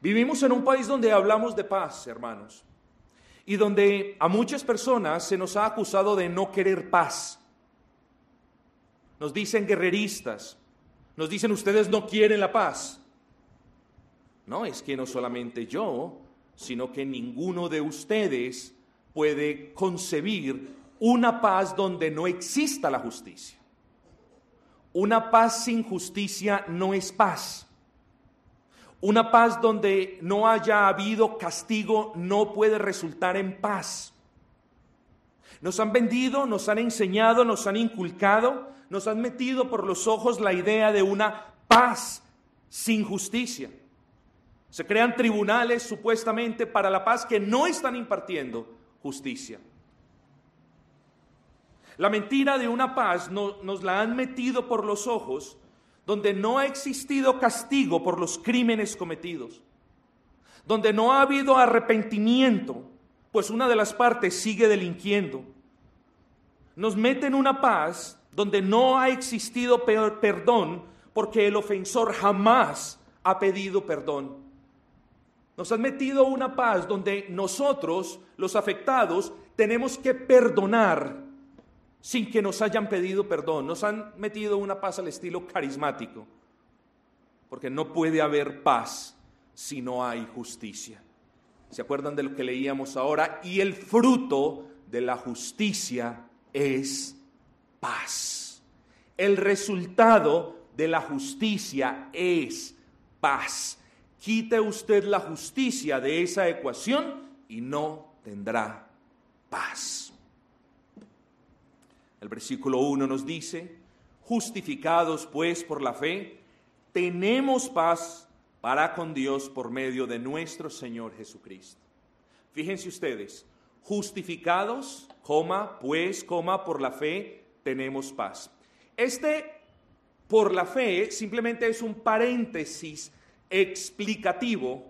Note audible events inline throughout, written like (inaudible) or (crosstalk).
Vivimos en un país donde hablamos de paz, hermanos, y donde a muchas personas se nos ha acusado de no querer paz. Nos dicen guerreristas, nos dicen ustedes no quieren la paz. No, es que no solamente yo, sino que ninguno de ustedes puede concebir una paz donde no exista la justicia. Una paz sin justicia no es paz. Una paz donde no haya habido castigo no puede resultar en paz. Nos han vendido, nos han enseñado, nos han inculcado, nos han metido por los ojos la idea de una paz sin justicia. Se crean tribunales supuestamente para la paz que no están impartiendo justicia. La mentira de una paz nos la han metido por los ojos donde no ha existido castigo por los crímenes cometidos, donde no ha habido arrepentimiento, pues una de las partes sigue delinquiendo. Nos mete en una paz donde no ha existido perdón porque el ofensor jamás ha pedido perdón. Nos han metido una paz donde nosotros, los afectados, tenemos que perdonar sin que nos hayan pedido perdón. Nos han metido una paz al estilo carismático, porque no puede haber paz si no hay justicia. ¿Se acuerdan de lo que leíamos ahora? Y el fruto de la justicia es paz. El resultado de la justicia es paz. Quite usted la justicia de esa ecuación y no tendrá paz. El versículo 1 nos dice, justificados pues por la fe, tenemos paz para con Dios por medio de nuestro Señor Jesucristo. Fíjense ustedes, justificados, pues, por la fe, tenemos paz. Este por la fe simplemente es un paréntesis explicativo,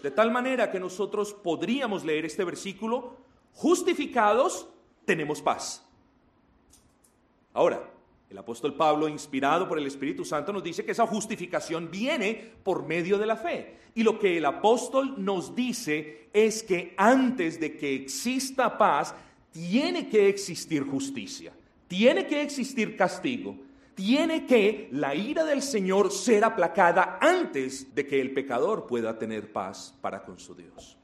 de tal manera que nosotros podríamos leer este versículo, justificados, tenemos paz. Ahora, el apóstol Pablo, inspirado por el Espíritu Santo, nos dice que esa justificación viene por medio de la fe. Y lo que el apóstol nos dice es que antes de que exista paz, tiene que existir justicia, tiene que existir castigo, tiene que la ira del Señor ser aplacada antes de que el pecador pueda tener paz para con su Dios.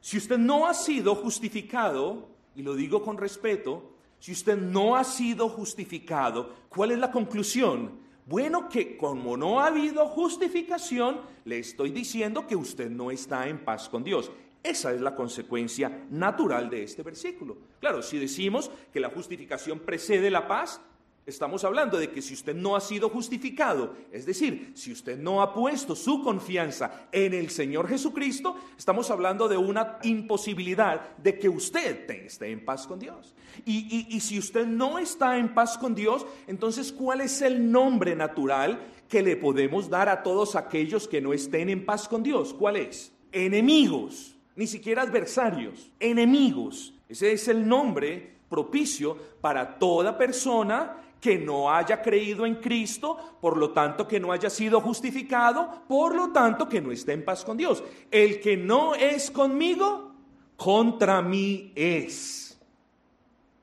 Si usted no ha sido justificado, y lo digo con respeto, si usted no ha sido justificado, ¿cuál es la conclusión? Bueno, que como no ha habido justificación, le estoy diciendo que usted no está en paz con Dios. Esa es la consecuencia natural de este versículo. Claro, si decimos que la justificación precede la paz, Estamos hablando de que si usted no ha sido justificado, es decir, si usted no ha puesto su confianza en el Señor Jesucristo, estamos hablando de una imposibilidad de que usted esté en paz con Dios. Y, y si usted no está en paz con Dios, entonces ¿cuál es el nombre natural que le podemos dar a todos aquellos que no estén en paz con Dios? ¿Cuál es? Enemigos, ni siquiera adversarios, enemigos. Ese es el nombre propicio para toda persona que no haya creído en Cristo, por lo tanto que no haya sido justificado, por lo tanto que no esté en paz con Dios. El que no es conmigo, contra mí es.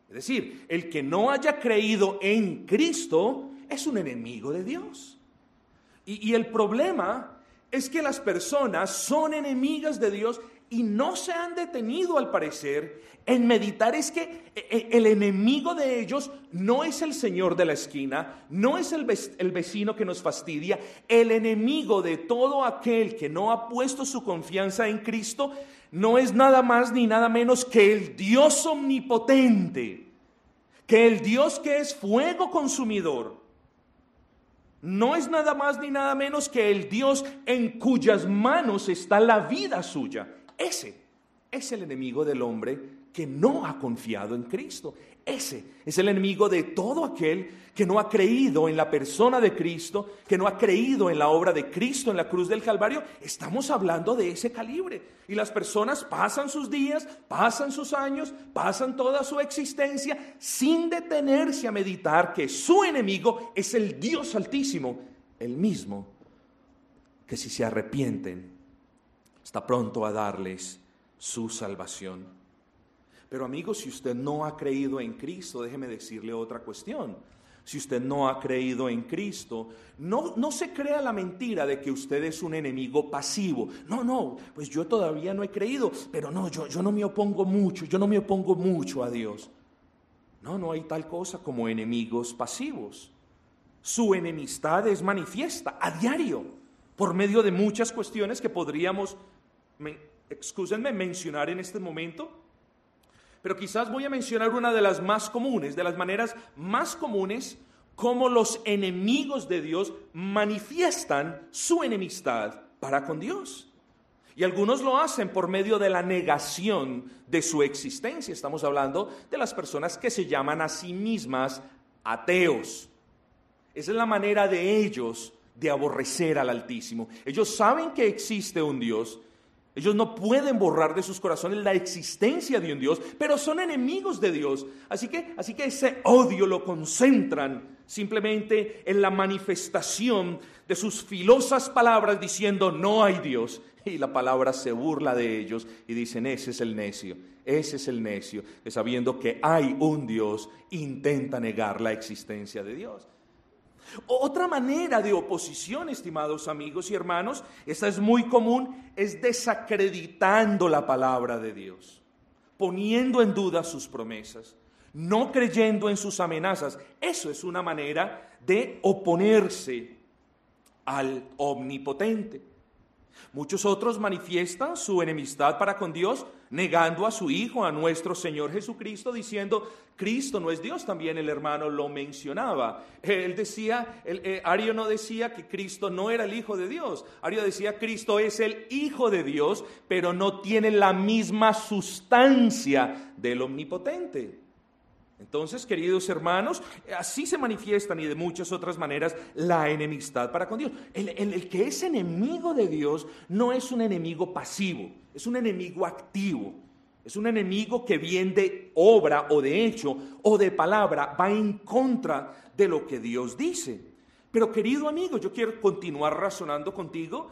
Es decir, el que no haya creído en Cristo es un enemigo de Dios. Y, y el problema es que las personas son enemigas de Dios y no se han detenido al parecer en meditar es que eh, eh, el enemigo de ellos no es el señor de la esquina, no es el, vecino que nos fastidia, el enemigo de todo aquel que no ha puesto su confianza en Cristo no es nada más ni nada menos que el Dios omnipotente, que el Dios que es fuego consumidor. No es nada más ni nada menos que el Dios en cuyas manos está la vida suya. Ese es el enemigo del hombre que no ha confiado en Cristo. Ese es el enemigo de todo aquel que no ha creído en la persona de Cristo, que no ha creído en la obra de Cristo en la cruz del Calvario. Estamos hablando de ese calibre. Y las personas pasan sus días, pasan sus años, pasan toda su existencia sin detenerse a meditar que su enemigo es el Dios altísimo, el mismo que si se arrepienten está pronto a darles su salvación. Pero amigos, si usted no ha creído en Cristo, déjeme decirle otra cuestión. Si usted no ha creído en Cristo, no, no se crea la mentira de que usted es un enemigo pasivo. No, no, pues yo todavía no he creído, pero no, yo, yo no me opongo mucho, yo no me opongo mucho a Dios. No, no hay tal cosa como enemigos pasivos. Su enemistad es manifiesta a diario por medio de muchas cuestiones que podríamos, me, mencionar en este momento. Pero quizás voy a mencionar una de las más comunes, de las maneras más comunes como los enemigos de Dios manifiestan su enemistad para con Dios. Y algunos lo hacen por medio de la negación de su existencia. Estamos hablando de las personas que se llaman a sí mismas ateos. Esa es la manera de ellos de aborrecer al Altísimo. Ellos saben que existe un Dios. Ellos no pueden borrar de sus corazones la existencia de un Dios, pero son enemigos de Dios. Así que, así que ese odio lo concentran simplemente en la manifestación de sus filosas palabras diciendo no hay Dios. Y la palabra se burla de ellos y dicen, ese es el necio, ese es el necio, que sabiendo que hay un Dios, intenta negar la existencia de Dios. Otra manera de oposición, estimados amigos y hermanos, esta es muy común, es desacreditando la palabra de Dios, poniendo en duda sus promesas, no creyendo en sus amenazas. Eso es una manera de oponerse al omnipotente. Muchos otros manifiestan su enemistad para con Dios, negando a su Hijo, a nuestro Señor Jesucristo, diciendo, Cristo no es Dios, también el hermano lo mencionaba. Él decía, eh, Ario no decía que Cristo no era el Hijo de Dios, Ario decía, Cristo es el Hijo de Dios, pero no tiene la misma sustancia del Omnipotente. Entonces, queridos hermanos, así se manifiestan y de muchas otras maneras la enemistad para con Dios. El, el, que es enemigo de Dios no es un enemigo pasivo, es un enemigo activo. Es un enemigo que bien de obra o de hecho o de palabra va en contra de lo que Dios dice. Pero querido amigo, yo quiero continuar razonando contigo.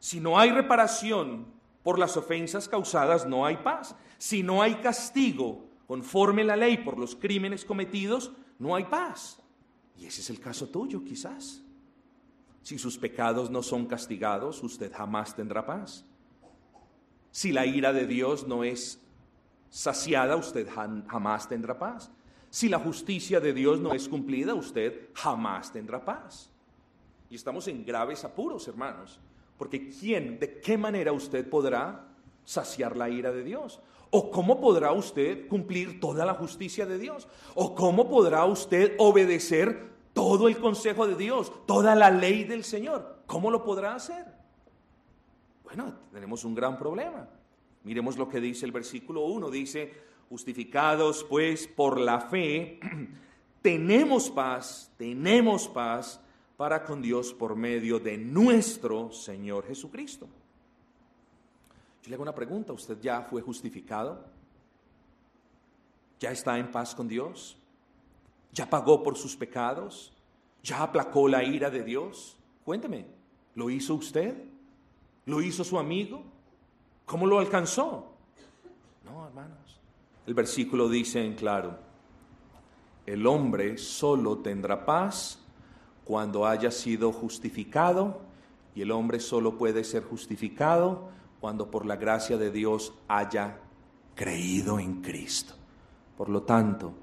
Si no hay reparación por las ofensas causadas, no hay paz. Si no hay castigo conforme la ley por los crímenes cometidos, no hay paz. Y ese es el caso tuyo, quizás. Si sus pecados no son castigados, usted jamás tendrá paz. Si la ira de Dios no es saciada, usted jamás tendrá paz. Si la justicia de Dios no es cumplida, usted jamás tendrá paz. Y estamos en graves apuros, hermanos, porque ¿quién, de qué manera usted podrá saciar la ira de Dios? ¿O cómo podrá usted cumplir toda la justicia de Dios? ¿O cómo podrá usted obedecer todo el consejo de Dios, toda la ley del Señor? ¿Cómo lo podrá hacer? Bueno, tenemos un gran problema. Miremos lo que dice el versículo 1. Dice, justificados pues por la fe, (clears throat) tenemos paz, tenemos paz para con Dios por medio de nuestro Señor Jesucristo. Yo le hago una pregunta, ¿usted ya fue justificado? ¿Ya está en paz con Dios? ¿Ya pagó por sus pecados? ¿Ya aplacó la ira de Dios? Cuénteme, ¿lo hizo usted? ¿Lo hizo su amigo? ¿Cómo lo alcanzó? No, hermanos. El versículo dice en claro, el hombre solo tendrá paz cuando haya sido justificado y el hombre solo puede ser justificado cuando por la gracia de Dios haya creído en Cristo. Por lo tanto,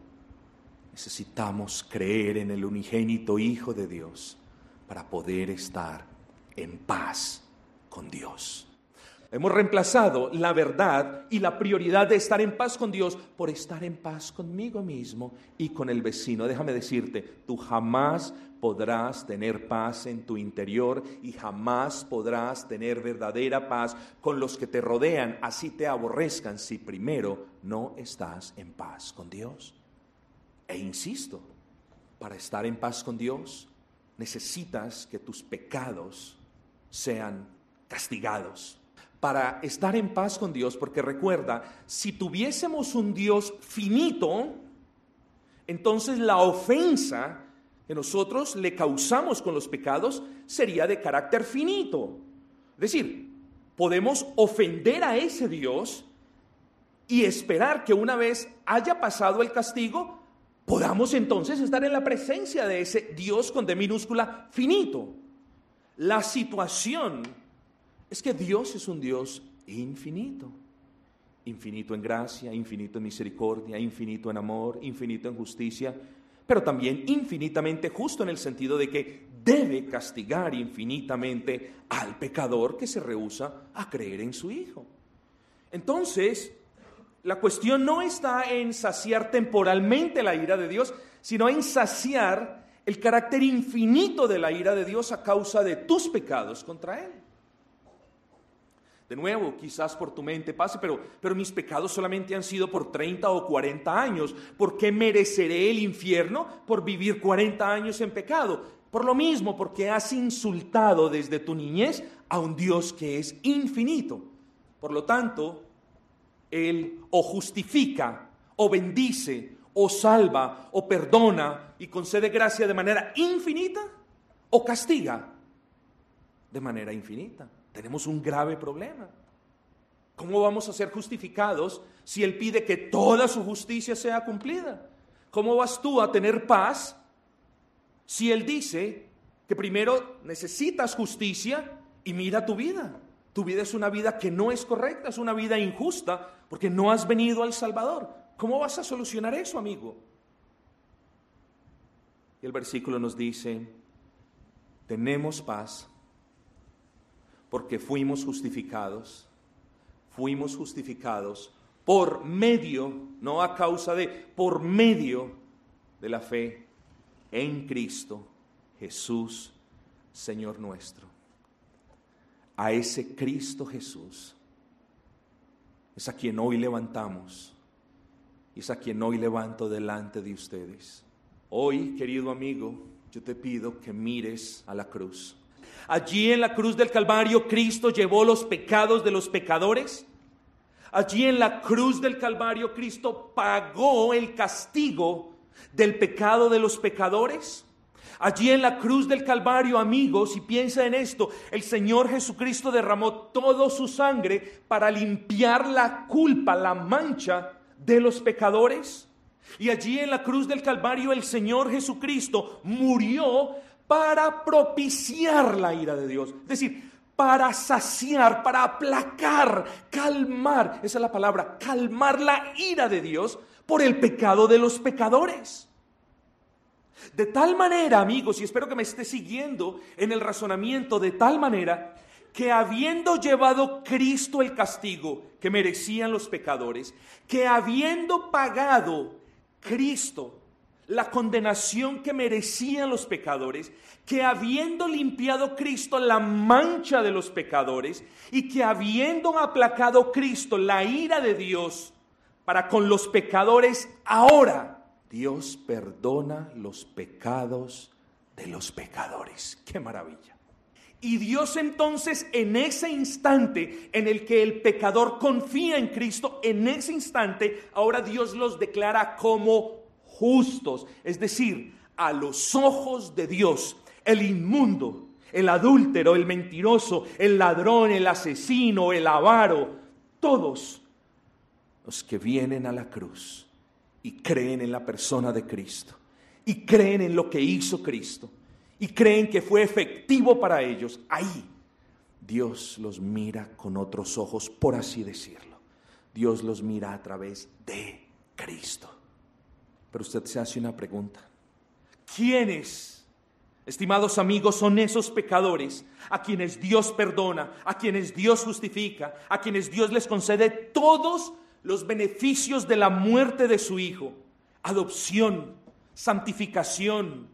necesitamos creer en el unigénito Hijo de Dios para poder estar en paz con Dios. Hemos reemplazado la verdad y la prioridad de estar en paz con Dios por estar en paz conmigo mismo y con el vecino. Déjame decirte, tú jamás podrás tener paz en tu interior y jamás podrás tener verdadera paz con los que te rodean, así te aborrezcan si primero no estás en paz con Dios. E insisto, para estar en paz con Dios necesitas que tus pecados sean castigados. Para estar en paz con Dios, porque recuerda, si tuviésemos un Dios finito, entonces la ofensa nosotros le causamos con los pecados sería de carácter finito. Es decir, podemos ofender a ese Dios y esperar que una vez haya pasado el castigo, podamos entonces estar en la presencia de ese Dios con D minúscula finito. La situación es que Dios es un Dios infinito. Infinito en gracia, infinito en misericordia, infinito en amor, infinito en justicia, pero también infinitamente justo en el sentido de que debe castigar infinitamente al pecador que se rehúsa a creer en su Hijo. Entonces, la cuestión no está en saciar temporalmente la ira de Dios, sino en saciar el carácter infinito de la ira de Dios a causa de tus pecados contra Él. De nuevo, quizás por tu mente pase, pero, pero mis pecados solamente han sido por 30 o 40 años. ¿Por qué mereceré el infierno por vivir 40 años en pecado? Por lo mismo, porque has insultado desde tu niñez a un Dios que es infinito. Por lo tanto, Él o justifica, o bendice, o salva, o perdona y concede gracia de manera infinita, o castiga de manera infinita tenemos un grave problema. ¿Cómo vamos a ser justificados si Él pide que toda su justicia sea cumplida? ¿Cómo vas tú a tener paz si Él dice que primero necesitas justicia y mira tu vida? Tu vida es una vida que no es correcta, es una vida injusta, porque no has venido al Salvador. ¿Cómo vas a solucionar eso, amigo? Y el versículo nos dice, tenemos paz porque fuimos justificados, fuimos justificados por medio, no a causa de, por medio de la fe en Cristo Jesús, Señor nuestro. A ese Cristo Jesús es a quien hoy levantamos es a quien hoy levanto delante de ustedes. Hoy, querido amigo, yo te pido que mires a la cruz Allí en la cruz del Calvario Cristo llevó los pecados de los pecadores. Allí en la cruz del Calvario Cristo pagó el castigo del pecado de los pecadores. Allí en la cruz del Calvario, amigos, y piensa en esto, el Señor Jesucristo derramó toda su sangre para limpiar la culpa, la mancha de los pecadores. Y allí en la cruz del Calvario el Señor Jesucristo murió para propiciar la ira de Dios. Es decir, para saciar, para aplacar, calmar, esa es la palabra, calmar la ira de Dios por el pecado de los pecadores. De tal manera, amigos, y espero que me esté siguiendo en el razonamiento, de tal manera que habiendo llevado Cristo el castigo que merecían los pecadores, que habiendo pagado Cristo la condenación que merecían los pecadores, que habiendo limpiado Cristo la mancha de los pecadores y que habiendo aplacado Cristo la ira de Dios para con los pecadores, ahora Dios perdona los pecados de los pecadores. ¡Qué maravilla! Y Dios entonces en ese instante en el que el pecador confía en Cristo, en ese instante, ahora Dios los declara como justos, es decir, a los ojos de Dios, el inmundo, el adúltero, el mentiroso, el ladrón, el asesino, el avaro, todos los que vienen a la cruz y creen en la persona de Cristo y creen en lo que hizo Cristo y creen que fue efectivo para ellos, ahí Dios los mira con otros ojos, por así decirlo. Dios los mira a través de Cristo. Pero usted se hace una pregunta. ¿Quiénes, estimados amigos, son esos pecadores a quienes Dios perdona, a quienes Dios justifica, a quienes Dios les concede todos los beneficios de la muerte de su Hijo? Adopción, santificación,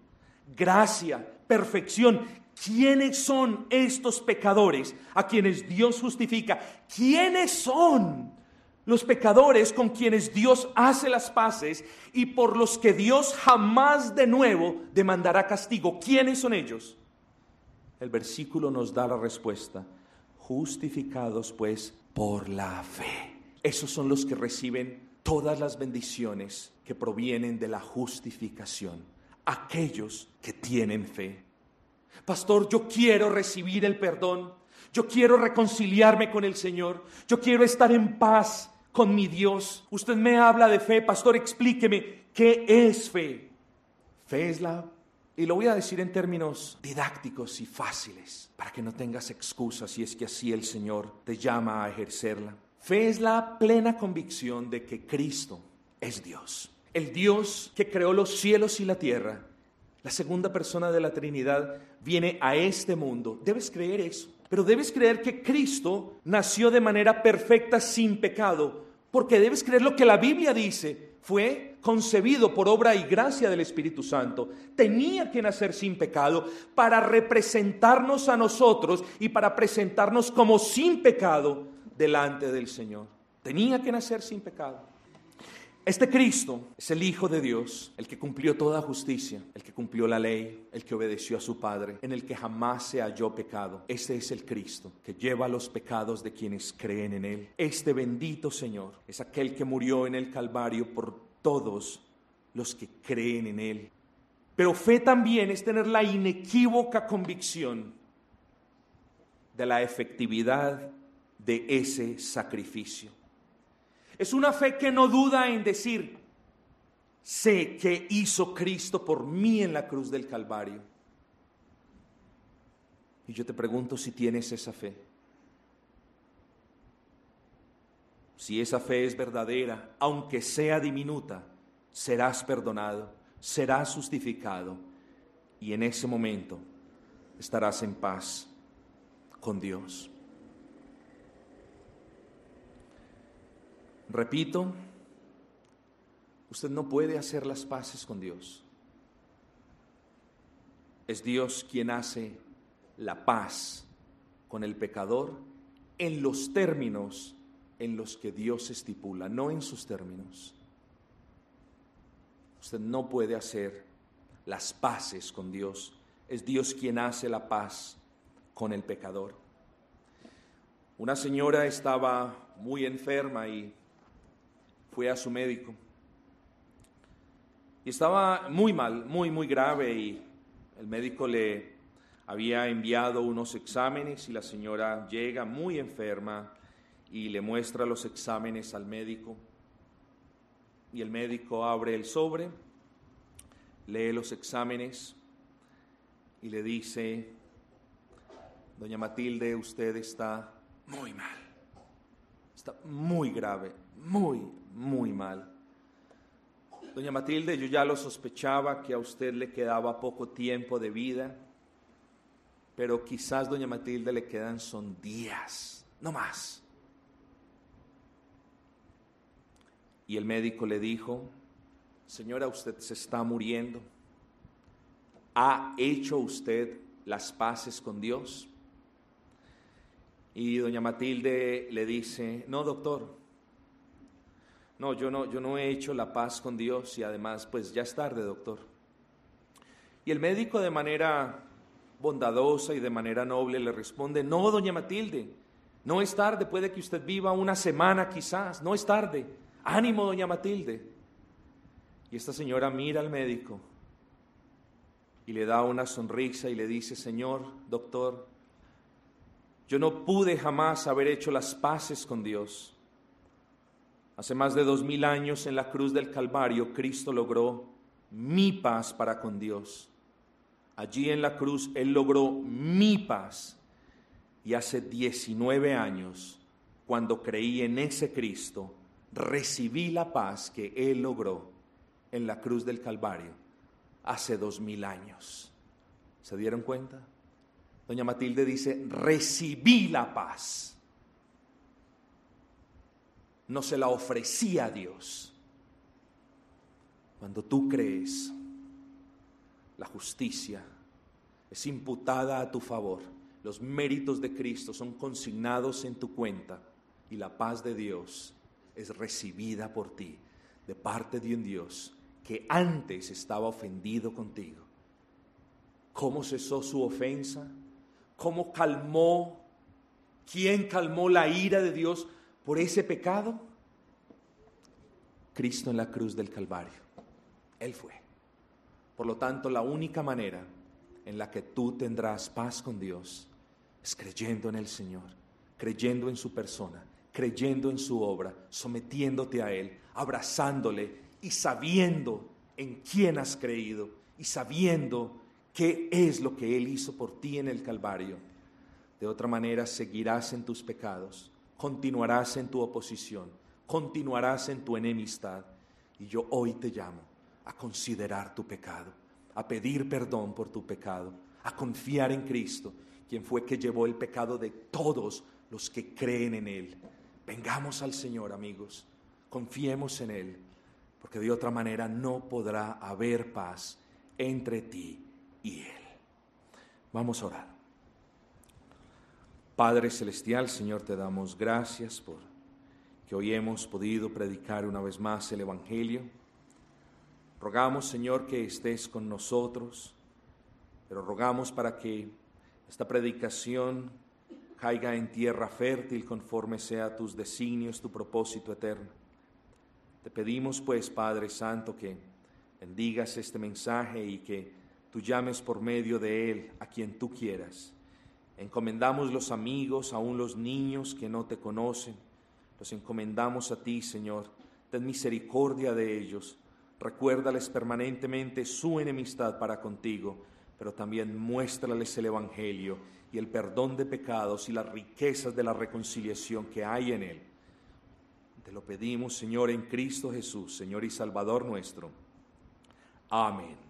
gracia, perfección. ¿Quiénes son estos pecadores a quienes Dios justifica? ¿Quiénes son los pecadores con quienes Dios hace las paces y por los que Dios jamás de nuevo demandará castigo. ¿Quiénes son ellos? El versículo nos da la respuesta. Justificados pues por la fe. Esos son los que reciben todas las bendiciones que provienen de la justificación. Aquellos que tienen fe. Pastor, yo quiero recibir el perdón. Yo quiero reconciliarme con el Señor. Yo quiero estar en paz con mi Dios. Usted me habla de fe, pastor, explíqueme qué es fe. Fe es la y lo voy a decir en términos didácticos y fáciles, para que no tengas excusas si es que así el Señor te llama a ejercerla. Fe es la plena convicción de que Cristo es Dios. El Dios que creó los cielos y la tierra, la segunda persona de la Trinidad, viene a este mundo. Debes creer eso. Pero debes creer que Cristo nació de manera perfecta sin pecado, porque debes creer lo que la Biblia dice. Fue concebido por obra y gracia del Espíritu Santo. Tenía que nacer sin pecado para representarnos a nosotros y para presentarnos como sin pecado delante del Señor. Tenía que nacer sin pecado. Este Cristo es el Hijo de Dios, el que cumplió toda justicia, el que cumplió la ley, el que obedeció a su Padre, en el que jamás se halló pecado. Este es el Cristo que lleva los pecados de quienes creen en Él. Este bendito Señor es aquel que murió en el Calvario por todos los que creen en Él. Pero fe también es tener la inequívoca convicción de la efectividad de ese sacrificio. Es una fe que no duda en decir, sé que hizo Cristo por mí en la cruz del Calvario. Y yo te pregunto si tienes esa fe. Si esa fe es verdadera, aunque sea diminuta, serás perdonado, serás justificado y en ese momento estarás en paz con Dios. Repito, usted no puede hacer las paces con Dios. Es Dios quien hace la paz con el pecador en los términos en los que Dios estipula, no en sus términos. Usted no puede hacer las paces con Dios. Es Dios quien hace la paz con el pecador. Una señora estaba muy enferma y fue a su médico. Y estaba muy mal, muy, muy grave y el médico le había enviado unos exámenes y la señora llega muy enferma y le muestra los exámenes al médico. Y el médico abre el sobre, lee los exámenes y le dice, doña Matilde, usted está muy mal, está muy grave, muy, muy mal. Doña Matilde, yo ya lo sospechaba que a usted le quedaba poco tiempo de vida, pero quizás doña Matilde le quedan son días, no más. Y el médico le dijo, señora, usted se está muriendo. ¿Ha hecho usted las paces con Dios? Y doña Matilde le dice, no, doctor, no, yo no, yo no he hecho la paz con Dios y además, pues ya es tarde, doctor. Y el médico de manera bondadosa y de manera noble le responde, no, doña Matilde, no es tarde, puede que usted viva una semana quizás, no es tarde. Ánimo, doña Matilde. Y esta señora mira al médico y le da una sonrisa y le dice, Señor, doctor, yo no pude jamás haber hecho las paces con Dios. Hace más de dos mil años en la cruz del Calvario, Cristo logró mi paz para con Dios. Allí en la cruz Él logró mi paz. Y hace 19 años, cuando creí en ese Cristo, recibí la paz que Él logró en la cruz del Calvario hace dos mil años. ¿Se dieron cuenta? Doña Matilde dice, recibí la paz. No se la ofrecía a Dios. Cuando tú crees, la justicia es imputada a tu favor. Los méritos de Cristo son consignados en tu cuenta y la paz de Dios es recibida por ti de parte de un Dios que antes estaba ofendido contigo. ¿Cómo cesó su ofensa? ¿Cómo calmó? ¿Quién calmó la ira de Dios por ese pecado? Cristo en la cruz del Calvario. Él fue. Por lo tanto, la única manera en la que tú tendrás paz con Dios es creyendo en el Señor, creyendo en su persona, creyendo en su obra, sometiéndote a Él, abrazándole y sabiendo en quién has creído y sabiendo qué es lo que Él hizo por ti en el Calvario. De otra manera seguirás en tus pecados, continuarás en tu oposición, continuarás en tu enemistad. Y yo hoy te llamo a considerar tu pecado, a pedir perdón por tu pecado, a confiar en Cristo, quien fue que llevó el pecado de todos los que creen en Él. Vengamos al Señor, amigos, confiemos en Él, porque de otra manera no podrá haber paz entre ti y Él. Vamos a orar. Padre Celestial, Señor, te damos gracias por que hoy hemos podido predicar una vez más el Evangelio. Rogamos, Señor, que estés con nosotros, pero rogamos para que esta predicación caiga en tierra fértil conforme sea tus designios, tu propósito eterno. Te pedimos pues, Padre Santo, que bendigas este mensaje y que tú llames por medio de él a quien tú quieras. Encomendamos los amigos, aún los niños que no te conocen, los encomendamos a ti, Señor. Ten misericordia de ellos. Recuérdales permanentemente su enemistad para contigo, pero también muéstrales el Evangelio y el perdón de pecados y las riquezas de la reconciliación que hay en él. Te lo pedimos, Señor, en Cristo Jesús, Señor y Salvador nuestro. Amén.